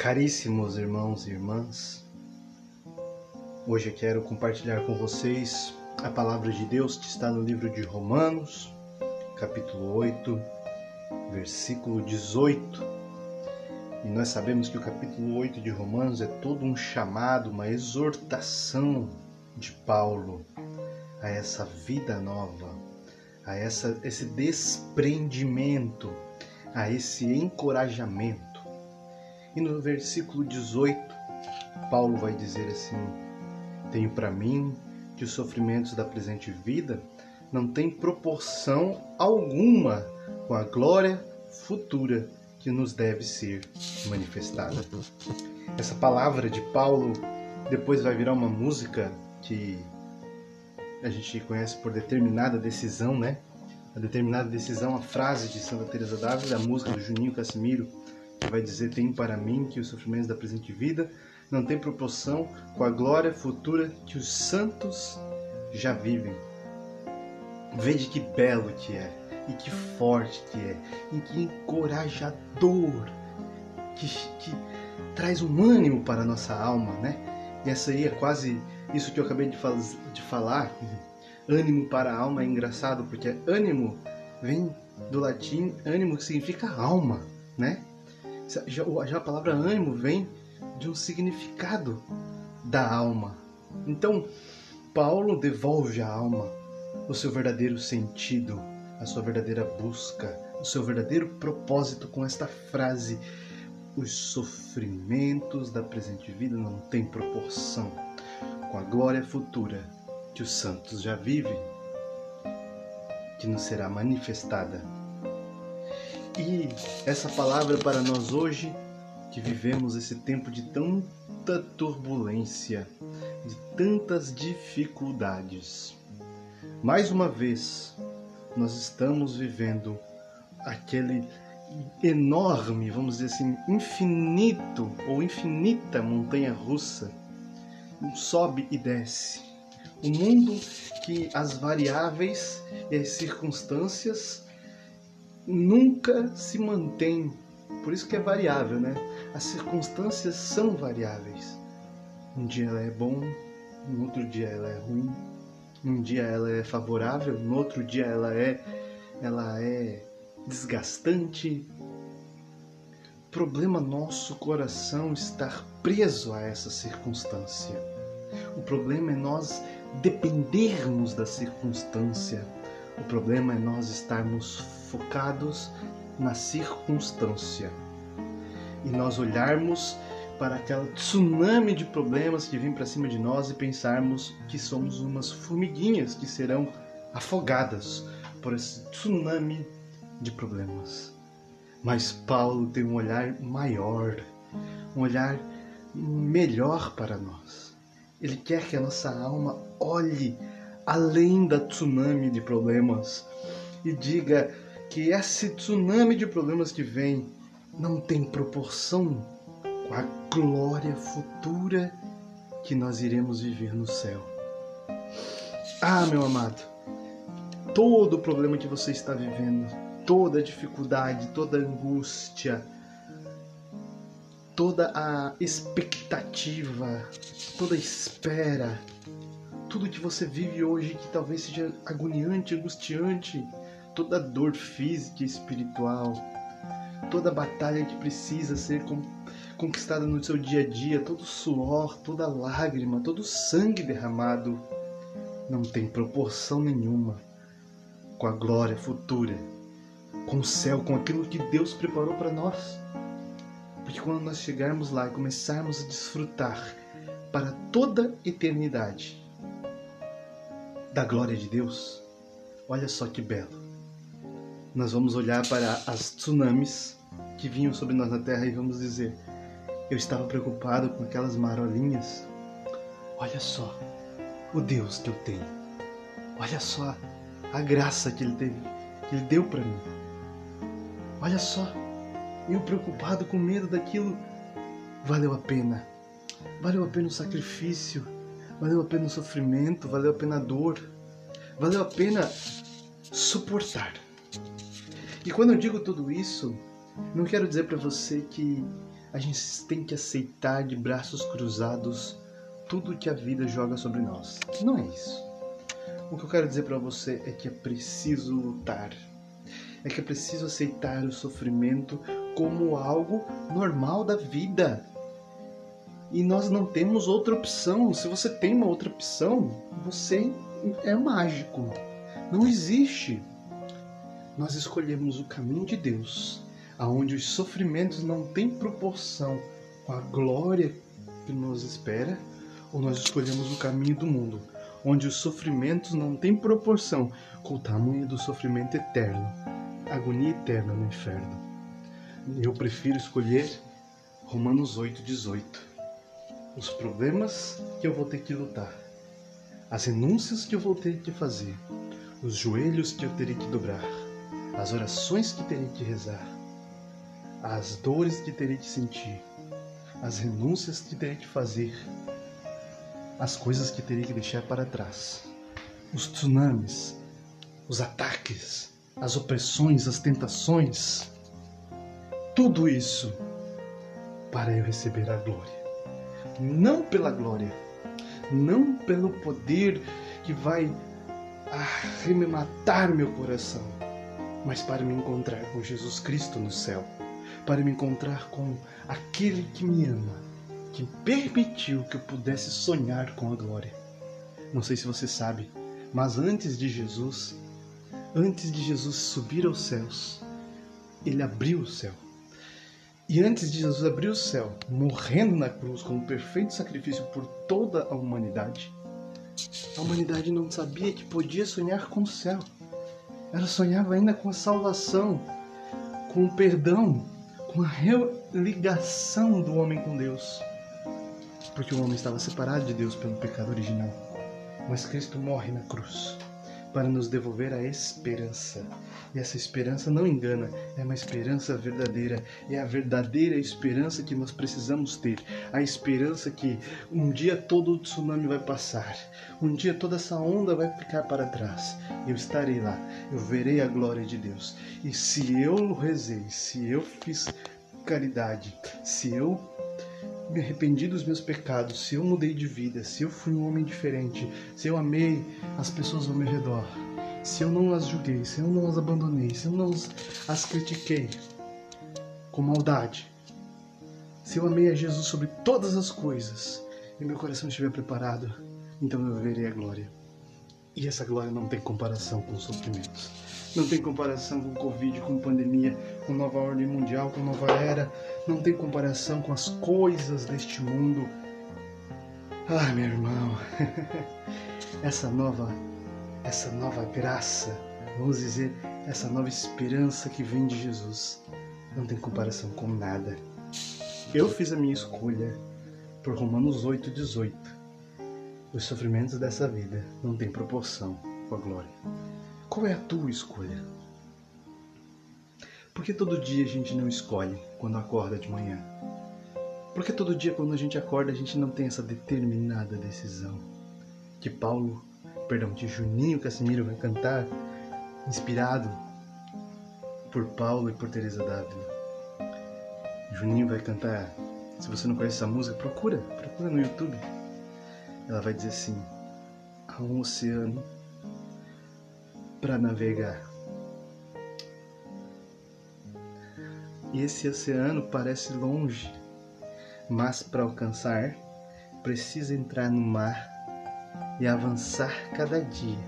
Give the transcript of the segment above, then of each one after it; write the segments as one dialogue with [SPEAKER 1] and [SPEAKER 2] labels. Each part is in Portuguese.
[SPEAKER 1] Caríssimos irmãos e irmãs, hoje quero compartilhar com vocês a palavra de Deus que está no livro de Romanos, capítulo 8, versículo 18. E nós sabemos que o capítulo 8 de Romanos é todo um chamado, uma exortação de Paulo a essa vida nova, a essa, esse desprendimento, a esse encorajamento e no versículo 18, Paulo vai dizer assim: Tenho para mim que os sofrimentos da presente vida não têm proporção alguma com a glória futura que nos deve ser manifestada. Essa palavra de Paulo depois vai virar uma música que a gente conhece por determinada decisão, né? A determinada decisão, a frase de Santa Teresa d'Ávila, a música do Juninho Casimiro, vai dizer: Tem para mim que os sofrimentos da presente vida não têm proporção com a glória futura que os santos já vivem. Veja que belo que é, e que forte que é, e que encorajador, que, que traz um ânimo para a nossa alma, né? E essa aí é quase isso que eu acabei de, faz, de falar. Ânimo para a alma é engraçado, porque ânimo vem do latim ânimo que significa alma, né? Já, já a palavra ânimo vem de um significado da alma. Então, Paulo devolve à alma o seu verdadeiro sentido, a sua verdadeira busca, o seu verdadeiro propósito com esta frase: os sofrimentos da presente vida não têm proporção com a glória futura que os santos já vivem, que nos será manifestada e essa palavra para nós hoje, que vivemos esse tempo de tanta turbulência, de tantas dificuldades. Mais uma vez, nós estamos vivendo aquele enorme, vamos dizer assim, infinito ou infinita montanha russa, sobe e desce. Um mundo que as variáveis e as circunstâncias nunca se mantém. Por isso que é variável, né? As circunstâncias são variáveis. Um dia ela é bom, no outro dia ela é ruim. Um dia ela é favorável, no outro dia ela é ela é desgastante. problema nosso coração estar preso a essa circunstância. O problema é nós dependermos da circunstância. O problema é nós estarmos focados na circunstância e nós olharmos para aquela tsunami de problemas que vem para cima de nós e pensarmos que somos umas formiguinhas que serão afogadas por esse tsunami de problemas. Mas Paulo tem um olhar maior, um olhar melhor para nós. Ele quer que a nossa alma olhe além da tsunami de problemas e diga: que esse tsunami de problemas que vem não tem proporção com a glória futura que nós iremos viver no céu. Ah, meu amado, todo o problema que você está vivendo, toda a dificuldade, toda a angústia, toda a expectativa, toda a espera, tudo que você vive hoje que talvez seja agoniante, angustiante, toda dor física e espiritual, toda batalha que precisa ser conquistada no seu dia a dia, todo suor, toda lágrima, todo sangue derramado, não tem proporção nenhuma com a glória futura, com o céu, com aquilo que Deus preparou para nós. Porque quando nós chegarmos lá e começarmos a desfrutar para toda eternidade da glória de Deus, olha só que belo nós vamos olhar para as tsunamis que vinham sobre nós na Terra e vamos dizer: Eu estava preocupado com aquelas marolinhas. Olha só o Deus que eu tenho. Olha só a graça que Ele teve, que Ele deu para mim. Olha só, eu preocupado com medo daquilo, valeu a pena. Valeu a pena o sacrifício, valeu a pena o sofrimento, valeu a pena a dor, valeu a pena suportar. E quando eu digo tudo isso, não quero dizer para você que a gente tem que aceitar de braços cruzados tudo que a vida joga sobre nós. Não é isso. O que eu quero dizer para você é que é preciso lutar. É que é preciso aceitar o sofrimento como algo normal da vida. E nós não temos outra opção. Se você tem uma outra opção, você é mágico. Não existe. Nós escolhemos o caminho de Deus, aonde os sofrimentos não têm proporção com a glória que nos espera, ou nós escolhemos o caminho do mundo, onde os sofrimentos não têm proporção com o tamanho do sofrimento eterno, agonia eterna no inferno. Eu prefiro escolher Romanos 8, 18 os problemas que eu vou ter que lutar, as renúncias que eu vou ter que fazer, os joelhos que eu terei que dobrar, as orações que terei que rezar, as dores que terei que sentir, as renúncias que terei que fazer, as coisas que terei que deixar para trás, os tsunamis, os ataques, as opressões, as tentações, tudo isso para eu receber a glória. Não pela glória, não pelo poder que vai arrematar meu coração, mas para me encontrar com Jesus Cristo no céu, para me encontrar com aquele que me ama, que permitiu que eu pudesse sonhar com a glória. Não sei se você sabe, mas antes de Jesus, antes de Jesus subir aos céus, ele abriu o céu e antes de Jesus abrir o céu, morrendo na cruz como perfeito sacrifício por toda a humanidade, a humanidade não sabia que podia sonhar com o céu. Ela sonhava ainda com a salvação, com o perdão, com a religação do homem com Deus. Porque o homem estava separado de Deus pelo pecado original. Mas Cristo morre na cruz para nos devolver a esperança. E essa esperança não engana, é uma esperança verdadeira, é a verdadeira esperança que nós precisamos ter. A esperança que um dia todo o tsunami vai passar, um dia toda essa onda vai ficar para trás. Eu estarei lá, eu verei a glória de Deus. E se eu rezei, se eu fiz caridade, se eu me arrependi dos meus pecados, se eu mudei de vida, se eu fui um homem diferente, se eu amei as pessoas ao meu redor, se eu não as julguei, se eu não as abandonei, se eu não as critiquei com maldade, se eu amei a Jesus sobre todas as coisas e meu coração estiver preparado, então eu verei a glória. E essa glória não tem comparação com os sofrimentos. Não tem comparação com o Covid, com pandemia, com nova ordem mundial, com nova era. Não tem comparação com as coisas deste mundo. Ah, meu irmão, essa nova, essa nova graça, vamos dizer, essa nova esperança que vem de Jesus, não tem comparação com nada. Eu fiz a minha escolha por Romanos 8,18. Os sofrimentos dessa vida não têm proporção com a glória. Qual é a tua escolha? Por que todo dia a gente não escolhe quando acorda de manhã? Por que todo dia quando a gente acorda a gente não tem essa determinada decisão? Que Paulo, perdão, que Juninho Casimiro vai cantar, inspirado por Paulo e por Teresa Dávila. Juninho vai cantar, se você não conhece essa música, procura, procura no YouTube. Ela vai dizer assim: há um oceano para navegar. E esse oceano parece longe, mas para alcançar, precisa entrar no mar e avançar cada dia.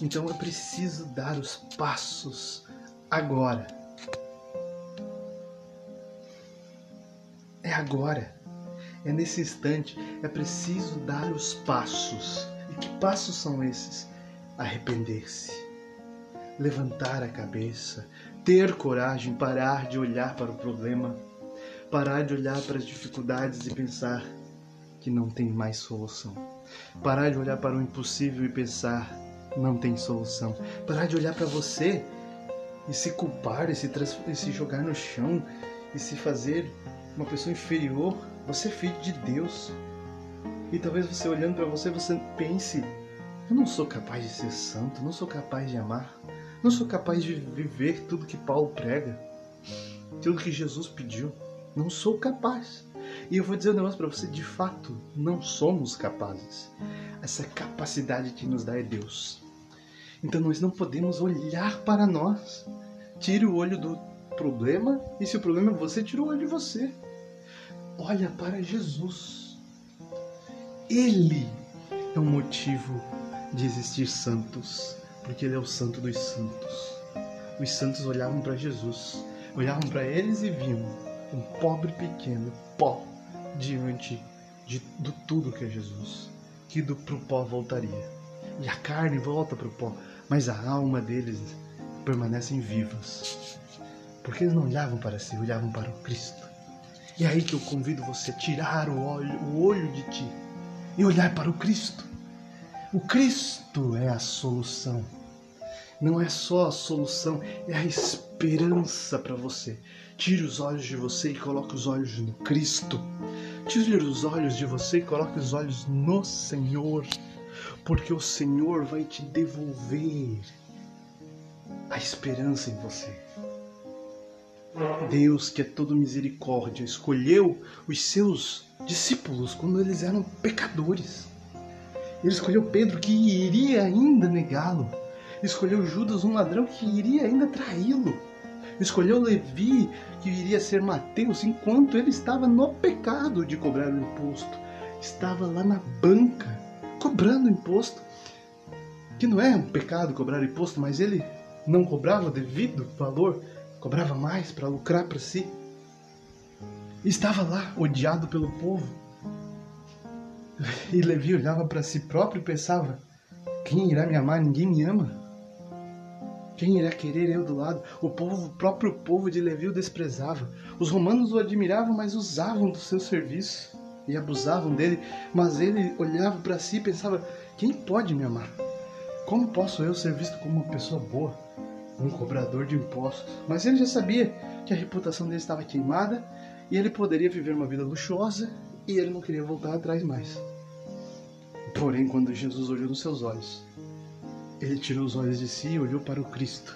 [SPEAKER 1] Então eu preciso dar os passos agora. É agora. É nesse instante. É preciso dar os passos. E que passos são esses? arrepender-se, levantar a cabeça, ter coragem, parar de olhar para o problema, parar de olhar para as dificuldades e pensar que não tem mais solução, parar de olhar para o impossível e pensar não tem solução, parar de olhar para você e se culpar e se, e se jogar no chão e se fazer uma pessoa inferior. Você é filho de Deus. E talvez você olhando para você, você pense eu não sou capaz de ser santo, não sou capaz de amar, não sou capaz de viver tudo que Paulo prega, tudo que Jesus pediu. não sou capaz. E eu vou dizer um negócio para você, de fato, não somos capazes. Essa capacidade que nos dá é Deus. Então nós não podemos olhar para nós. Tire o olho do problema e se o problema é você, tira o olho de você. Olha para Jesus. Ele é o motivo de existir santos, porque ele é o santo dos santos. Os santos olhavam para Jesus, olhavam para eles e viam um pobre pequeno pó diante de, do tudo que é Jesus, que do pro pó voltaria. E a carne volta para o pó, mas a alma deles permanecem vivas. Porque eles não olhavam para si, olhavam para o Cristo. E é aí que eu convido você a tirar o olho, o olho de ti e olhar para o Cristo. O Cristo é a solução. Não é só a solução, é a esperança para você. Tire os olhos de você e coloque os olhos no Cristo. Tire os olhos de você e coloque os olhos no Senhor, porque o Senhor vai te devolver a esperança em você. Deus, que é todo misericórdia, escolheu os seus discípulos quando eles eram pecadores. Ele escolheu Pedro, que iria ainda negá-lo. Escolheu Judas, um ladrão, que iria ainda traí-lo. Escolheu Levi, que iria ser Mateus, enquanto ele estava no pecado de cobrar o imposto. Estava lá na banca, cobrando imposto. Que não é um pecado cobrar imposto, mas ele não cobrava devido valor cobrava mais para lucrar para si. Estava lá, odiado pelo povo. E Levi olhava para si próprio e pensava: quem irá me amar? Ninguém me ama. Quem irá querer eu do lado? O povo, o próprio povo de Levi o desprezava. Os romanos o admiravam, mas usavam do seu serviço e abusavam dele. Mas ele olhava para si e pensava: quem pode me amar? Como posso eu ser visto como uma pessoa boa? um cobrador de impostos. Mas ele já sabia que a reputação dele estava queimada e ele poderia viver uma vida luxuosa e ele não queria voltar atrás mais. Porém, quando Jesus olhou nos seus olhos, ele tirou os olhos de si e olhou para o Cristo.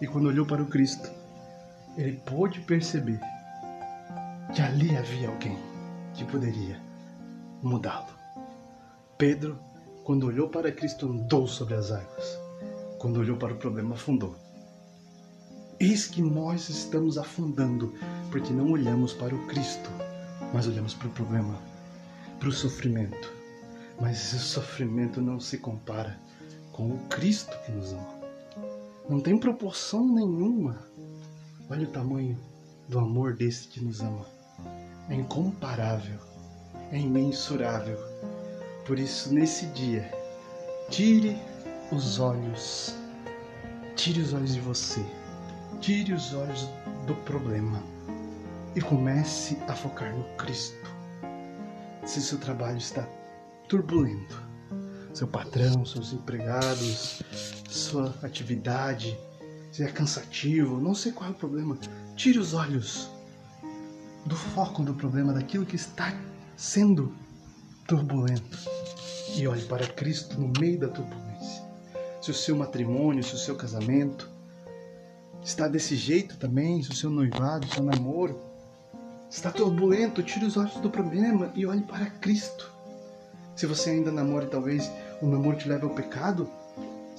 [SPEAKER 1] E quando olhou para o Cristo, ele pôde perceber que ali havia alguém que poderia mudá-lo. Pedro, quando olhou para Cristo, andou sobre as águas. Quando olhou para o problema, afundou. Eis que nós estamos afundando porque não olhamos para o Cristo, mas olhamos para o problema, para o sofrimento. Mas esse sofrimento não se compara com o Cristo que nos ama. Não tem proporção nenhuma. Olha o tamanho do amor desse que nos ama. É incomparável, é imensurável. Por isso, nesse dia, tire os olhos, tire os olhos de você Tire os olhos do problema e comece a focar no Cristo. Se seu trabalho está turbulento, seu patrão, seus empregados, sua atividade, se é cansativo, não sei qual é o problema, tire os olhos do foco do problema, daquilo que está sendo turbulento e olhe para Cristo no meio da turbulência. Se o seu matrimônio, se o seu casamento, está desse jeito também, se o seu noivado, seu namoro está turbulento, tire os olhos do problema e olhe para Cristo. Se você ainda namora e talvez o namoro te leve ao pecado,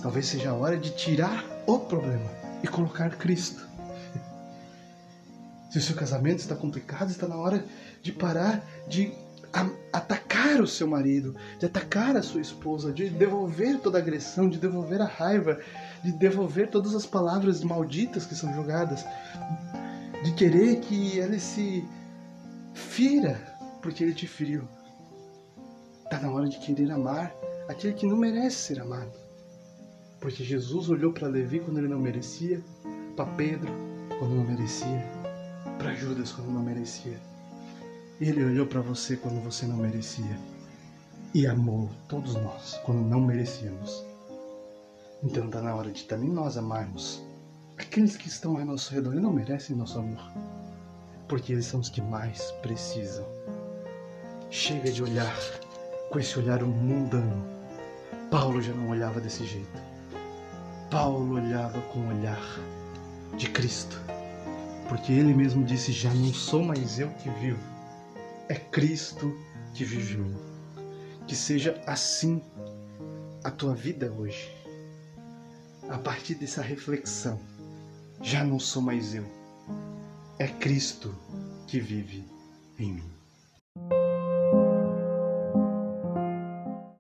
[SPEAKER 1] talvez seja a hora de tirar o problema e colocar Cristo. Se o seu casamento está complicado, está na hora de parar de atacar o seu marido, de atacar a sua esposa, de devolver toda a agressão, de devolver a raiva, de devolver todas as palavras malditas que são jogadas, de querer que ele se fira porque ele te feriu. Está na hora de querer amar aquele que não merece ser amado. Porque Jesus olhou para Levi quando ele não merecia, para Pedro quando não merecia, para Judas quando não merecia. Ele olhou para você quando você não merecia e amou todos nós quando não merecíamos. Então está na hora de também nós amarmos aqueles que estão ao nosso redor e não merecem nosso amor, porque eles são os que mais precisam. Chega de olhar com esse olhar mundano. Paulo já não olhava desse jeito. Paulo olhava com o olhar de Cristo. porque ele mesmo disse: Já não sou mais eu que vivo, é Cristo que vive em mim. Que seja assim a tua vida hoje. A partir dessa reflexão, já não sou mais eu, é Cristo que vive em mim.